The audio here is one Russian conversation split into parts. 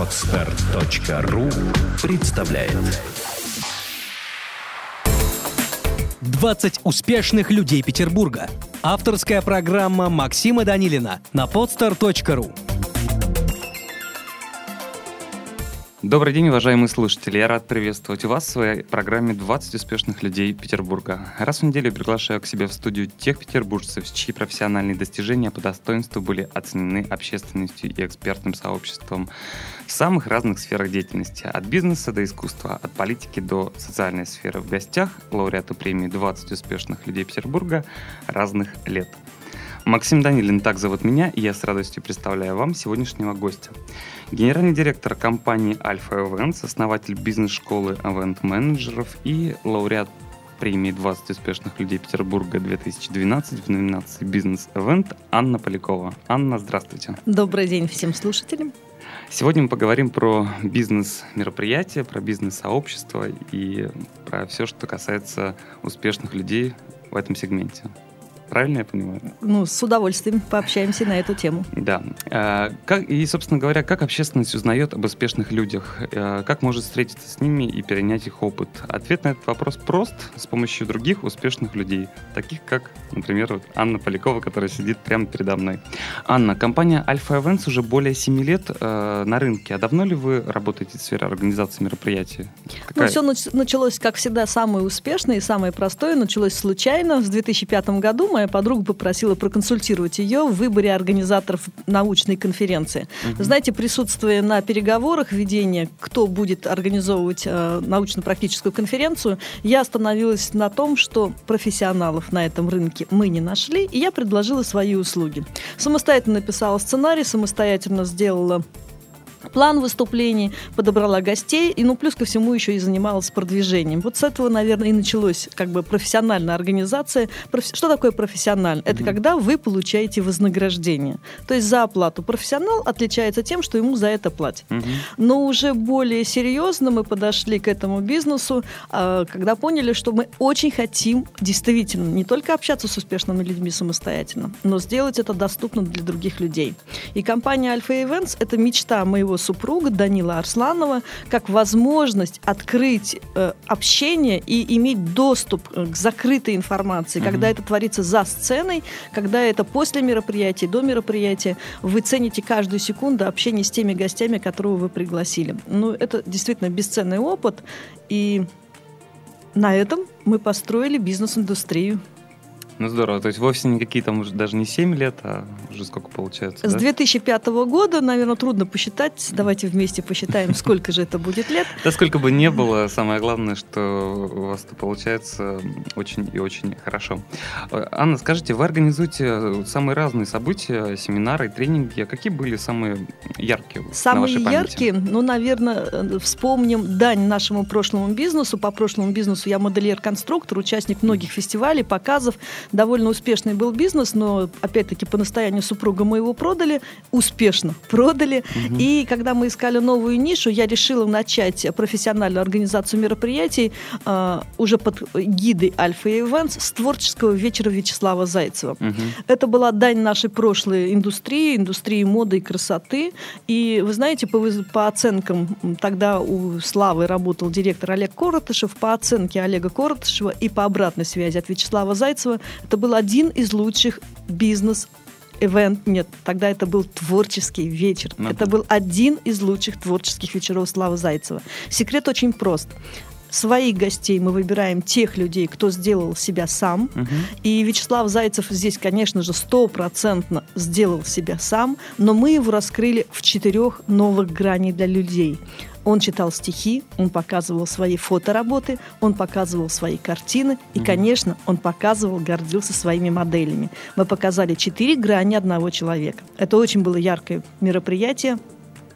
Отстар.ру представляет 20 успешных людей Петербурга. Авторская программа Максима Данилина на podstar.ru Добрый день, уважаемые слушатели. Я рад приветствовать вас в своей программе «20 успешных людей Петербурга». Раз в неделю приглашаю к себе в студию тех петербуржцев, чьи профессиональные достижения по достоинству были оценены общественностью и экспертным сообществом в самых разных сферах деятельности, от бизнеса до искусства, от политики до социальной сферы. В гостях лауреаты премии «20 успешных людей Петербурга» разных лет – Максим Данилин, так зовут меня, и я с радостью представляю вам сегодняшнего гостя. Генеральный директор компании Alpha Events, основатель бизнес-школы Event-менеджеров и лауреат премии 20 успешных людей Петербурга 2012 в номинации «Бизнес-эвент» Анна Полякова. Анна, здравствуйте. Добрый день всем слушателям. Сегодня мы поговорим про бизнес-мероприятия, про бизнес-сообщество и про все, что касается успешных людей в этом сегменте. Правильно я понимаю? Ну, с удовольствием пообщаемся на эту тему. Да. А, как, и, собственно говоря, как общественность узнает об успешных людях? А, как может встретиться с ними и перенять их опыт? Ответ на этот вопрос прост с помощью других успешных людей, таких как, например, вот Анна Полякова, которая сидит прямо передо мной. Анна, компания Alpha Events уже более 7 лет э, на рынке. А давно ли вы работаете в сфере организации мероприятий? Какая... Ну, все началось, как всегда, самое успешное и самое простое. Началось случайно. В 2005 году мы моя подруга попросила проконсультировать ее в выборе организаторов научной конференции. Угу. Знаете, присутствуя на переговорах, ведение, кто будет организовывать э, научно-практическую конференцию, я остановилась на том, что профессионалов на этом рынке мы не нашли, и я предложила свои услуги. Самостоятельно написала сценарий, самостоятельно сделала план выступлений, подобрала гостей, и, ну, плюс ко всему еще и занималась продвижением. Вот с этого, наверное, и началось как бы профессиональная организация. Что такое профессионально? Это mm-hmm. когда вы получаете вознаграждение. То есть за оплату. Профессионал отличается тем, что ему за это платят. Mm-hmm. Но уже более серьезно мы подошли к этому бизнесу, а, когда поняли, что мы очень хотим действительно не только общаться с успешными людьми самостоятельно, но сделать это доступно для других людей. И компания Alpha Events – это мечта моего моего супруга Данила Арсланова как возможность открыть э, общение и иметь доступ э, к закрытой информации, mm-hmm. когда это творится за сценой, когда это после мероприятия, до мероприятия, вы цените каждую секунду общения с теми гостями, которого вы пригласили. Ну, это действительно бесценный опыт, и на этом мы построили бизнес-индустрию. Ну здорово, то есть вовсе не какие там уже даже не 7 лет, а уже сколько получается? С да? 2005 года, наверное, трудно посчитать. Давайте вместе посчитаем, сколько же это будет лет. Да сколько бы не было, самое главное, что у вас это получается очень и очень хорошо. Анна, скажите, вы организуете самые разные события, семинары, тренинги. Какие были самые яркие Самые яркие, ну, наверное, вспомним дань нашему прошлому бизнесу. По прошлому бизнесу я модельер-конструктор, участник многих фестивалей, показов довольно успешный был бизнес, но опять-таки по настоянию супруга мы его продали, успешно продали. Угу. И когда мы искали новую нишу, я решила начать профессиональную организацию мероприятий э, уже под гидой Альфа Events с творческого вечера Вячеслава Зайцева. Угу. Это была дань нашей прошлой индустрии, индустрии моды и красоты. И вы знаете, по, по оценкам, тогда у Славы работал директор Олег Коротышев, по оценке Олега Коротышева и по обратной связи от Вячеслава Зайцева, это был один из лучших бизнес Эвент, нет, тогда это был творческий вечер. Ну, это был один из лучших творческих вечеров Славы Зайцева. Секрет очень прост своих гостей мы выбираем тех людей, кто сделал себя сам. Угу. И Вячеслав Зайцев здесь, конечно же, стопроцентно сделал себя сам, но мы его раскрыли в четырех новых граней для людей. Он читал стихи, он показывал свои фотоработы, он показывал свои картины и, конечно, он показывал, гордился своими моделями. Мы показали четыре грани одного человека. Это очень было яркое мероприятие.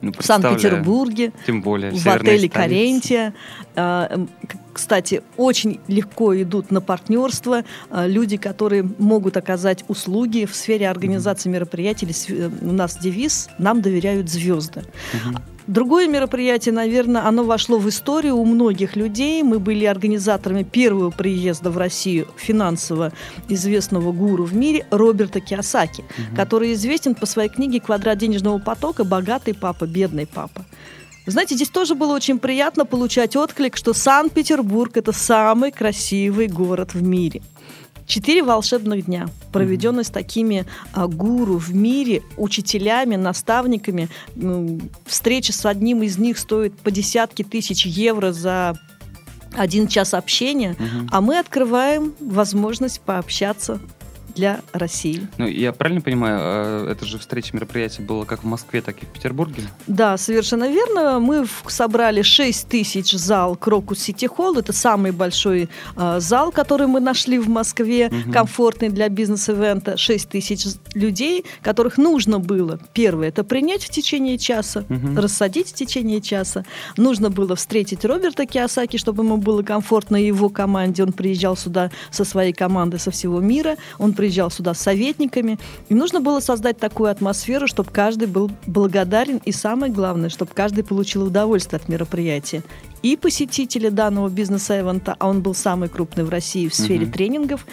Ну, в Санкт-Петербурге, тем более в отеле Карентия. А, кстати, очень легко идут на партнерство а, люди, которые могут оказать услуги в сфере организации мероприятий. Э, у нас девиз «Нам доверяют звезды». Угу. Другое мероприятие, наверное, оно вошло в историю у многих людей. Мы были организаторами первого приезда в Россию финансово известного гуру в мире Роберта Киосаки, угу. который известен по своей книге «Квадрат денежного потока. Богатый папа, бедный папа». Знаете, здесь тоже было очень приятно получать отклик, что Санкт-Петербург это самый красивый город в мире. Четыре волшебных дня, проведенные с такими а, гуру в мире, учителями, наставниками. Встреча с одним из них стоит по десятки тысяч евро за один час общения, угу. а мы открываем возможность пообщаться для России. Ну, я правильно понимаю, э, это же встреча мероприятия было как в Москве, так и в Петербурге? Да, совершенно верно. Мы собрали 6 тысяч зал Крокус Сити Холл. Это самый большой э, зал, который мы нашли в Москве, угу. комфортный для бизнес-ивента. 6 тысяч людей, которых нужно было, первое, это принять в течение часа, угу. рассадить в течение часа. Нужно было встретить Роберта Киосаки, чтобы ему было комфортно его команде. Он приезжал сюда со своей командой со всего мира. Он приезжал сюда с советниками. И нужно было создать такую атмосферу, чтобы каждый был благодарен и самое главное, чтобы каждый получил удовольствие от мероприятия и посетители данного бизнес-эвента, а он был самый крупный в России в сфере uh-huh. тренингов,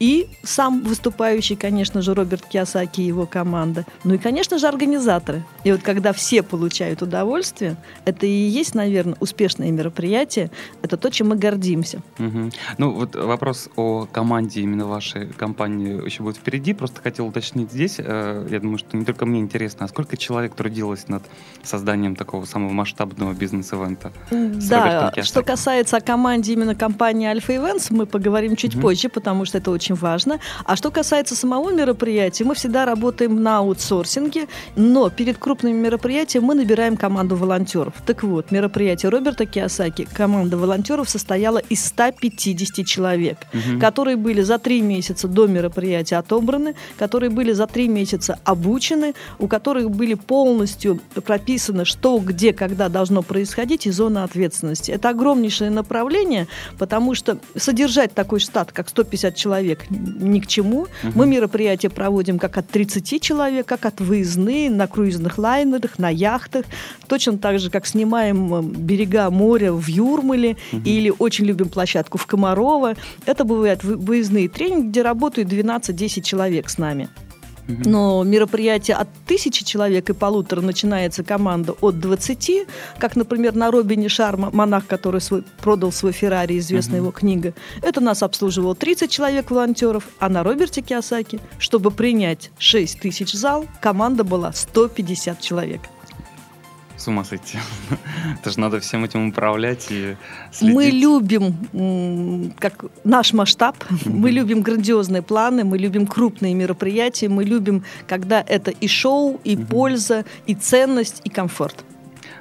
и сам выступающий, конечно же, Роберт Киосаки и его команда, ну и, конечно же, организаторы. И вот когда все получают удовольствие, это и есть, наверное, успешное мероприятие, это то, чем мы гордимся. Uh-huh. Ну вот вопрос о команде именно вашей компании еще будет впереди, просто хотел уточнить здесь, э, я думаю, что не только мне интересно, а сколько человек трудилось над созданием такого самого масштабного бизнес-эвента? Да, да, что касается о команде именно компании Альфа Events, мы поговорим чуть угу. позже, потому что это очень важно. А что касается самого мероприятия, мы всегда работаем на аутсорсинге, но перед крупными мероприятиями мы набираем команду волонтеров. Так вот, мероприятие Роберта Киосаки, команда волонтеров состояла из 150 человек, угу. которые были за три месяца до мероприятия отобраны, которые были за три месяца обучены, у которых были полностью прописаны, что, где, когда должно происходить и зона ответственности ответственности. Это огромнейшее направление, потому что содержать такой штат, как 150 человек, ни к чему. Угу. Мы мероприятия проводим как от 30 человек, как от выездные, на круизных лайнерах, на яхтах. Точно так же, как снимаем э, берега моря в Юрмале угу. или очень любим площадку в Комарово. Это бывают выездные тренинги, где работают 12-10 человек с нами. Но мероприятие от тысячи человек и полутора начинается команда от 20, как, например, на Робине Шарма, монах, который свой, продал свой Феррари, известная его книга. Это нас обслуживало 30 человек волонтеров, а на Роберте Киосаки, чтобы принять 6 тысяч зал, команда была 150 человек с ума сойти. Это же надо всем этим управлять и следить. Мы любим как наш масштаб, мы любим грандиозные планы, мы любим крупные мероприятия, мы любим, когда это и шоу, и польза, и ценность, и комфорт.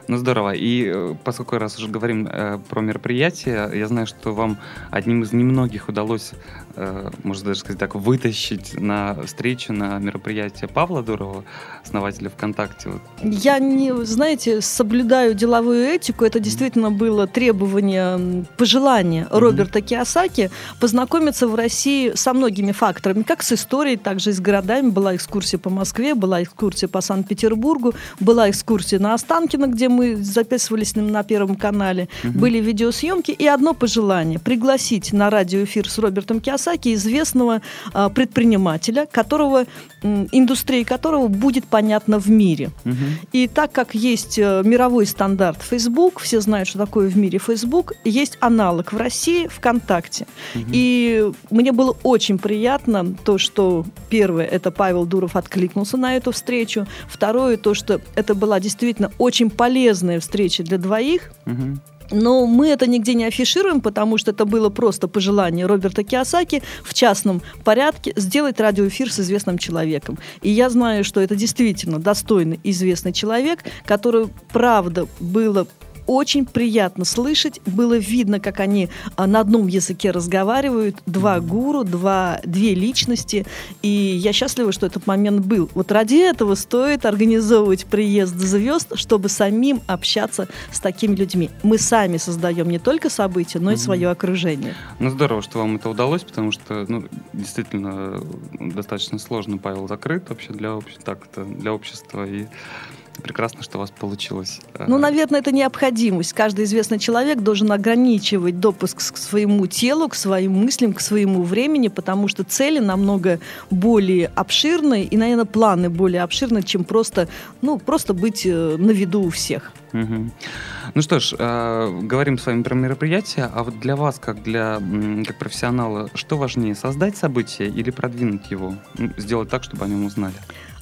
Ну здорово. И э, поскольку раз уже говорим э, про мероприятие, я знаю, что вам одним из немногих удалось, э, можно даже сказать так, вытащить на встречу, на мероприятие Павла Дурова, основателя ВКонтакте. Я не, знаете, соблюдаю деловую этику. Это действительно было требование, пожелание mm-hmm. Роберта Киосаки познакомиться в России со многими факторами, как с историей, так же и с городами. Была экскурсия по Москве, была экскурсия по Санкт-Петербургу, была экскурсия на Останкино, где мы записывались на Первом канале, угу. были видеосъемки, и одно пожелание – пригласить на радиоэфир с Робертом Киосаки известного а, предпринимателя, которого, индустрия которого будет понятна в мире. Угу. И так как есть э, мировой стандарт Facebook, все знают, что такое в мире Facebook, есть аналог в России ВКонтакте. Угу. И мне было очень приятно то, что первое – это Павел Дуров откликнулся на эту встречу, второе – то, что это была действительно очень полезная полезная встреча для двоих. Угу. Но мы это нигде не афишируем, потому что это было просто пожелание Роберта Киосаки в частном порядке сделать радиоэфир с известным человеком. И я знаю, что это действительно достойный известный человек, который, правда, было очень приятно слышать. Было видно, как они а, на одном языке разговаривают. Два гуру, два, две личности. И я счастлива, что этот момент был. Вот ради этого стоит организовывать приезд звезд, чтобы самим общаться с такими людьми. Мы сами создаем не только события, но и свое окружение. Ну, здорово, что вам это удалось, потому что, ну, действительно, достаточно сложно Павел закрыт вообще для, обще, так, для общества. И Прекрасно, что у вас получилось. Ну, наверное, это необходимость. Каждый известный человек должен ограничивать допуск к своему телу, к своим мыслям, к своему времени, потому что цели намного более обширные и, наверное, планы более обширные, чем просто, ну, просто быть э, на виду у всех. Угу. Ну что ж, э, говорим с вами про мероприятие, а вот для вас, как для как профессионала, что важнее, создать событие или продвинуть его, сделать так, чтобы о нем узнали?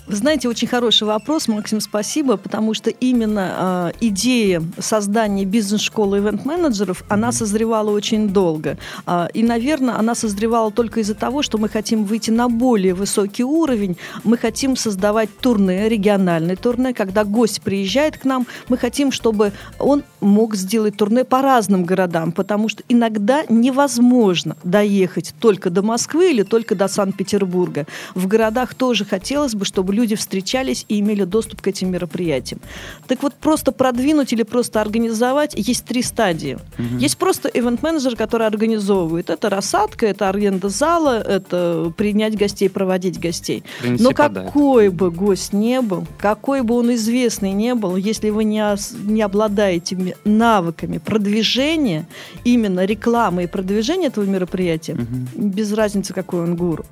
Вы знаете, очень хороший вопрос, Максим, спасибо, потому что именно э, идея создания бизнес-школы ивент-менеджеров, она созревала очень долго. Э, и, наверное, она созревала только из-за того, что мы хотим выйти на более высокий уровень. Мы хотим создавать турне, региональные турне. Когда гость приезжает к нам, мы хотим, чтобы он мог сделать турне по разным городам, потому что иногда невозможно доехать только до Москвы или только до Санкт-Петербурга. В городах тоже хотелось бы, чтобы люди встречались и имели доступ к этим мероприятиям. Так вот, просто продвинуть или просто организовать есть три стадии. Угу. Есть просто ивент-менеджер, который организовывает. Это рассадка, это аренда зала, это принять гостей, проводить гостей. Принеси Но какой бы гость не был, какой бы он известный не был, если вы не, не обладаете навыками продвижения, именно рекламы и продвижения этого мероприятия, угу. без разницы, какой он гуру.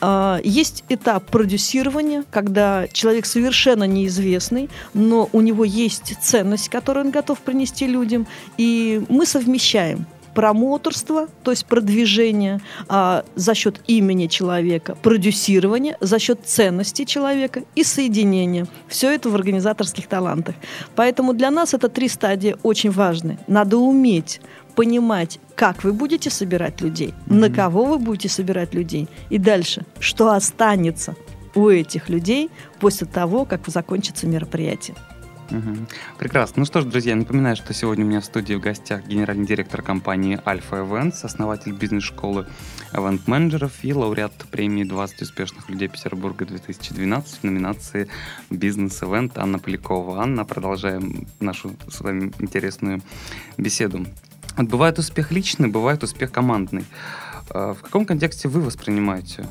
А, есть этап продюсирования, как когда человек совершенно неизвестный, но у него есть ценность, которую он готов принести людям, и мы совмещаем промоторство, то есть продвижение а, за счет имени человека, продюсирование за счет ценности человека и соединение. Все это в организаторских талантах. Поэтому для нас это три стадии очень важны. Надо уметь понимать, как вы будете собирать людей, mm-hmm. на кого вы будете собирать людей, и дальше, что останется у этих людей после того, как закончится мероприятие. Угу. Прекрасно. Ну что ж, друзья, напоминаю, что сегодня у меня в студии в гостях генеральный директор компании Альфа Events, основатель бизнес-школы Event менеджеров и лауреат премии 20 успешных людей Петербурга 2012 в номинации «Бизнес-эвент» Анна Полякова. Анна, продолжаем нашу с вами интересную беседу. Бывает успех личный, бывает успех командный. А в каком контексте вы воспринимаете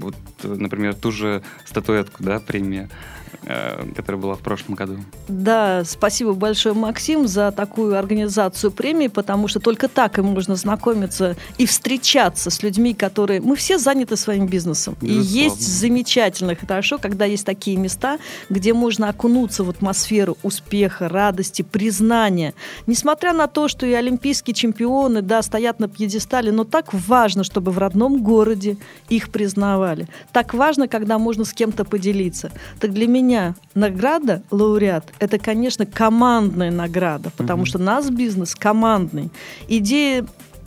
вот, например, ту же статуэтку, да, премия. Э, которая была в прошлом году. Да, спасибо большое, Максим, за такую организацию премии, потому что только так и можно знакомиться и встречаться с людьми, которые... Мы все заняты своим бизнесом. Безусловно. И есть замечательно, хорошо, когда есть такие места, где можно окунуться в атмосферу успеха, радости, признания. Несмотря на то, что и олимпийские чемпионы, да, стоят на пьедестале, но так важно, чтобы в родном городе их признавали. Так важно, когда можно с кем-то поделиться. Так для меня меня награда лауреат – это, конечно, командная награда, потому mm-hmm. что наш бизнес командный. Идея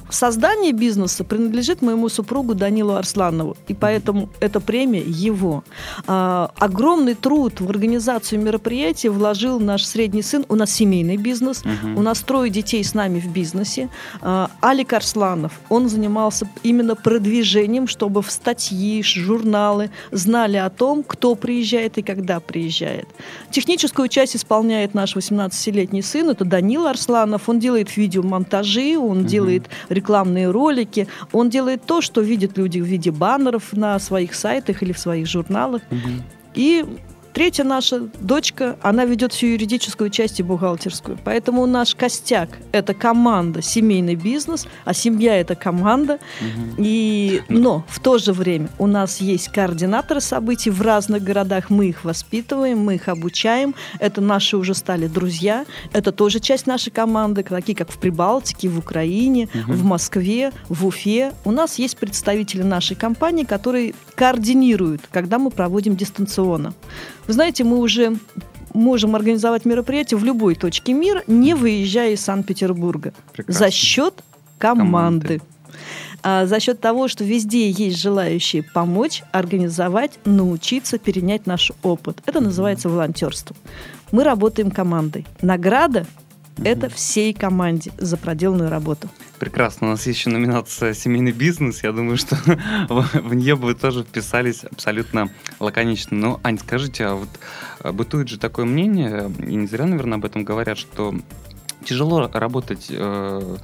Создание бизнеса принадлежит моему супругу Данилу Арсланову, и поэтому эта премия его. А, огромный труд в организацию мероприятия вложил наш средний сын. У нас семейный бизнес, угу. у нас трое детей с нами в бизнесе. А, Алик Арсланов, он занимался именно продвижением, чтобы в статьи, журналы знали о том, кто приезжает и когда приезжает. Техническую часть исполняет наш 18-летний сын, это Данил Арсланов. Он делает видеомонтажи, он угу. делает рекламные ролики. Он делает то, что видят люди в виде баннеров на своих сайтах или в своих журналах. Угу. И Третья наша дочка, она ведет всю юридическую часть и бухгалтерскую. Поэтому наш костяк – это команда, семейный бизнес, а семья – это команда. Угу. И, но в то же время у нас есть координаторы событий в разных городах. Мы их воспитываем, мы их обучаем. Это наши уже стали друзья. Это тоже часть нашей команды, такие как в Прибалтике, в Украине, угу. в Москве, в Уфе. У нас есть представители нашей компании, которые координируют, когда мы проводим дистанционно. Вы знаете, мы уже можем организовать мероприятие в любой точке мира, не выезжая из Санкт-Петербурга. За счет команды. команды. А, за счет того, что везде есть желающие помочь, организовать, научиться, перенять наш опыт. Это называется волонтерство. Мы работаем командой. Награда это всей команде за проделанную работу. Прекрасно. У нас есть еще номинация «Семейный бизнес». Я думаю, что в нее бы тоже вписались абсолютно лаконично. Но, Ань, скажите, а вот а, бытует же такое мнение, и не зря, наверное, об этом говорят, что тяжело работать э,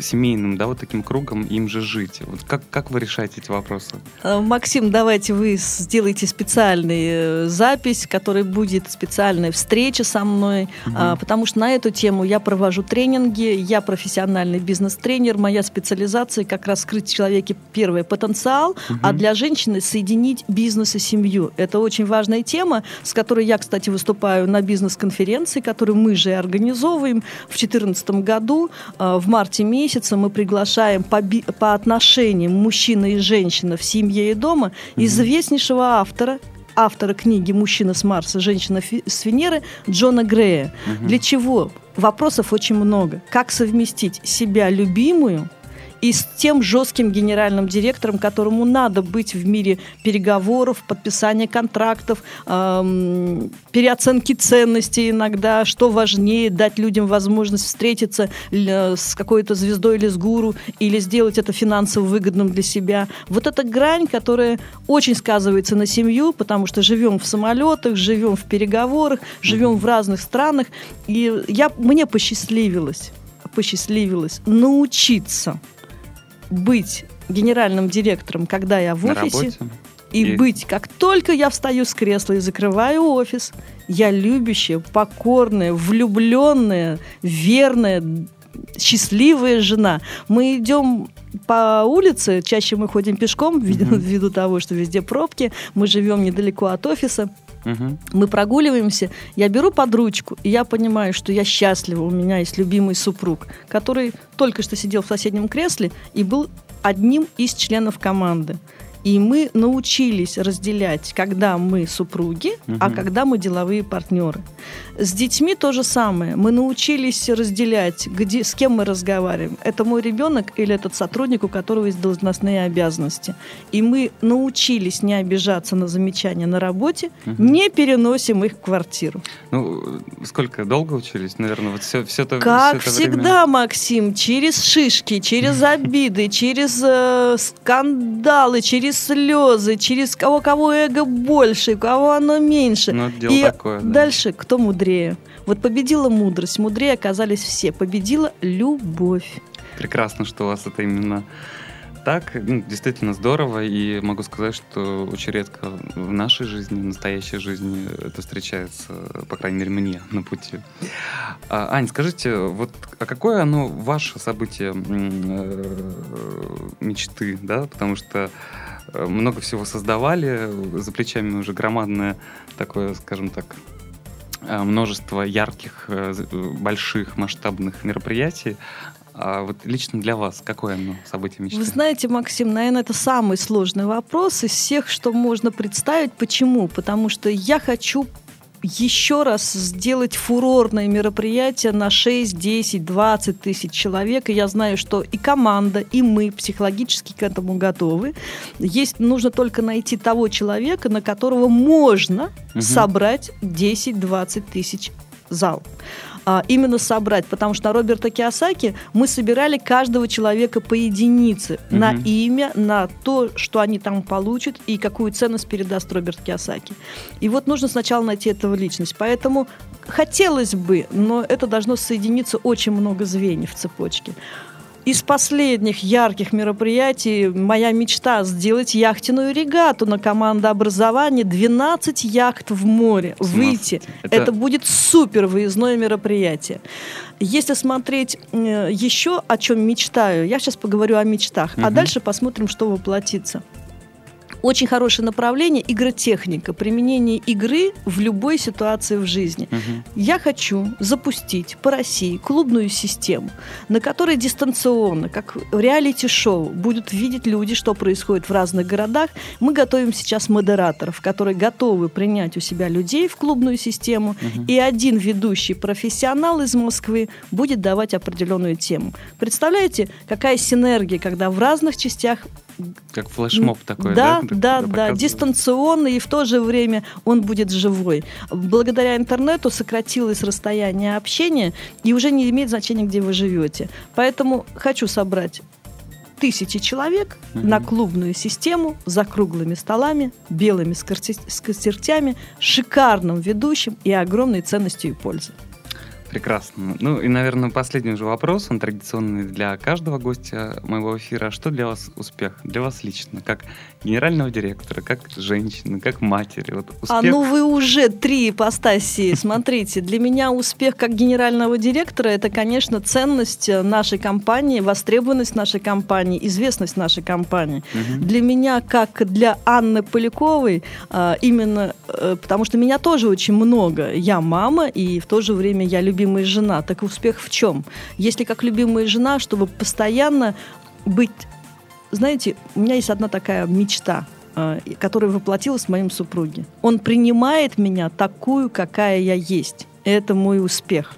семейным, да, вот таким кругом им же жить? Вот как, как вы решаете эти вопросы? Э, Максим, давайте вы сделаете специальную запись, которая будет специальная встреча со мной, угу. потому что на эту тему я провожу тренинги, я профессиональный бизнес-тренер, моя специализация как раз скрыть в человеке первый потенциал, угу. а для женщины соединить бизнес и семью. Это очень важная тема, с которой я, кстати, выступаю на бизнес-конференции, которую мы же организовываем в 2014 году. А, в марте месяце мы приглашаем по, по отношениям мужчина и женщина в семье и дома известнейшего автора, автора книги «Мужчина с Марса, женщина с Венеры» Джона Грея. Угу. Для чего? Вопросов очень много. Как совместить себя любимую и с тем жестким генеральным директором, которому надо быть в мире переговоров, подписания контрактов, эм, переоценки ценностей иногда, что важнее, дать людям возможность встретиться с какой-то звездой или с гуру, или сделать это финансово выгодным для себя. Вот эта грань, которая очень сказывается на семью, потому что живем в самолетах, живем в переговорах, живем в разных странах, и я, мне посчастливилось посчастливилось научиться быть генеральным директором, когда я в На офисе, и, и быть, как только я встаю с кресла и закрываю офис, я любящая, покорная, влюбленная, верная, счастливая жена. Мы идем по улице, чаще мы ходим пешком, mm-hmm. ввиду того, что везде пробки, мы живем недалеко от офиса. Угу. Мы прогуливаемся, я беру под ручку, и я понимаю, что я счастлива, у меня есть любимый супруг, который только что сидел в соседнем кресле и был одним из членов команды. И мы научились разделять, когда мы супруги, угу. а когда мы деловые партнеры. С детьми то же самое. Мы научились разделять, где, с кем мы разговариваем. Это мой ребенок или этот сотрудник, у которого есть должностные обязанности. И мы научились не обижаться на замечания на работе, угу. не переносим их в квартиру. Ну, сколько долго учились? Наверное, вот все, все это Как все это всегда, время... Максим, через шишки, через обиды, через э, скандалы, через слезы, через кого кого эго больше, кого оно меньше. Ну, дело и такое, да. дальше кто мудрее? Вот победила мудрость, мудрее оказались все, победила любовь. Прекрасно, что у вас это именно так. Ну, действительно здорово, и могу сказать, что очень редко в нашей жизни, в настоящей жизни это встречается, по крайней мере, мне на пути. А, Ань, скажите, вот а какое оно ваше событие э, мечты, да? Потому что много всего создавали, за плечами уже громадное такое, скажем так, э, множество ярких, э, больших, масштабных мероприятий. А вот лично для вас какое оно событие мечты? Вы знаете, Максим, наверное, это самый сложный вопрос из всех, что можно представить. Почему? Потому что я хочу еще раз сделать фурорное мероприятие на 6, 10, 20 тысяч человек. И я знаю, что и команда, и мы психологически к этому готовы. Есть, нужно только найти того человека, на которого можно угу. собрать 10-20 тысяч зал а, именно собрать, потому что на Роберта Киосаки мы собирали каждого человека по единице угу. на имя, на то, что они там получат и какую ценность передаст Роберт Киосаки. И вот нужно сначала найти этого личность. Поэтому хотелось бы, но это должно соединиться очень много звеньев в цепочке. Из последних ярких мероприятий моя мечта сделать яхтенную регату на командообразование 12 яхт в море, выйти. Это... Это будет супер выездное мероприятие. Если смотреть э, еще о чем мечтаю, я сейчас поговорю о мечтах, угу. а дальше посмотрим, что воплотится. Очень хорошее направление – игротехника, применение игры в любой ситуации в жизни. Угу. Я хочу запустить по России клубную систему, на которой дистанционно, как реалити-шоу, будут видеть люди, что происходит в разных городах. Мы готовим сейчас модераторов, которые готовы принять у себя людей в клубную систему, угу. и один ведущий профессионал из Москвы будет давать определенную тему. Представляете, какая синергия, когда в разных частях как флешмоб такой, да? Да, да, да, дистанционный, и в то же время он будет живой. Благодаря интернету сократилось расстояние общения, и уже не имеет значения, где вы живете. Поэтому хочу собрать тысячи человек угу. на клубную систему за круглыми столами, белыми скатертями, шикарным ведущим и огромной ценностью и пользой. Прекрасно. Ну и, наверное, последний уже вопрос, он традиционный для каждого гостя моего эфира. Что для вас успех? Для вас лично, как генерального директора, как женщины, как матери? Вот успех... А ну вы уже три ипостаси. Смотрите, для меня успех как генерального директора это, конечно, ценность нашей компании, востребованность нашей компании, известность нашей компании. Угу. Для меня, как для Анны Поляковой, а, именно э, потому что меня тоже очень много. Я мама, и в то же время я любимая жена. Так успех в чем? Если как любимая жена, чтобы постоянно быть... Знаете, у меня есть одна такая мечта, а, которая воплотилась в моем супруге. Он принимает меня такую, какая я есть. Это мой успех.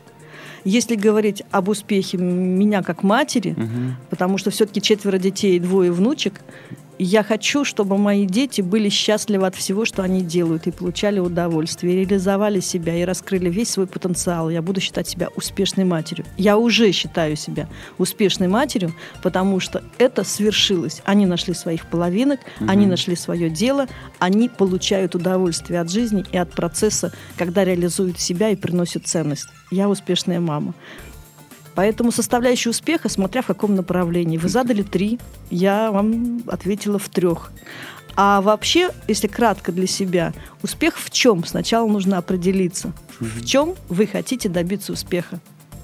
Если говорить об успехе меня как матери, угу. потому что все-таки четверо детей и двое внучек, я хочу, чтобы мои дети были счастливы от всего, что они делают, и получали удовольствие, и реализовали себя, и раскрыли весь свой потенциал. Я буду считать себя успешной матерью. Я уже считаю себя успешной матерью, потому что это свершилось. Они нашли своих половинок, угу. они нашли свое дело, они получают удовольствие от жизни и от процесса, когда реализуют себя и приносят ценность. Я успешная мама. Поэтому составляющая успеха, смотря в каком направлении. Вы задали три, я вам ответила в трех. А вообще, если кратко для себя, успех в чем? Сначала нужно определиться, в чем вы хотите добиться успеха.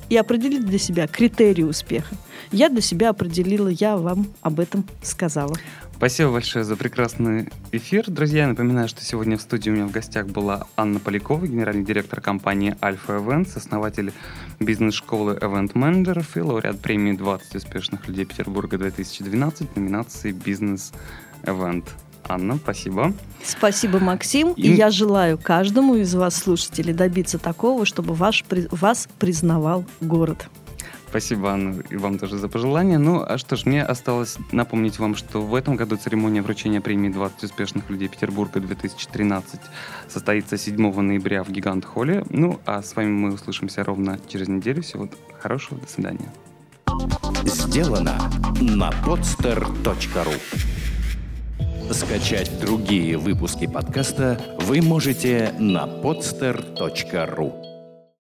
И определить для себя критерии успеха. Я для себя определила, я вам об этом сказала. Спасибо большое за прекрасный эфир. Друзья, я напоминаю, что сегодня в студии у меня в гостях была Анна Полякова, генеральный директор компании Альфа Events, основатель бизнес-школы Event Manager и лауреат премии 20 успешных людей Петербурга 2012 номинации «Бизнес Event». Анна, спасибо. Спасибо, Максим. И... и я желаю каждому из вас, слушателей, добиться такого, чтобы ваш, вас признавал город. Спасибо, Анна, и вам тоже за пожелания. Ну, а что ж, мне осталось напомнить вам, что в этом году церемония вручения премии 20 успешных людей Петербурга 2013 состоится 7 ноября в Гигант-холле. Ну, а с вами мы услышимся ровно через неделю. Всего хорошего, до свидания. Сделано на podster.ru Скачать другие выпуски подкаста вы можете на podster.ru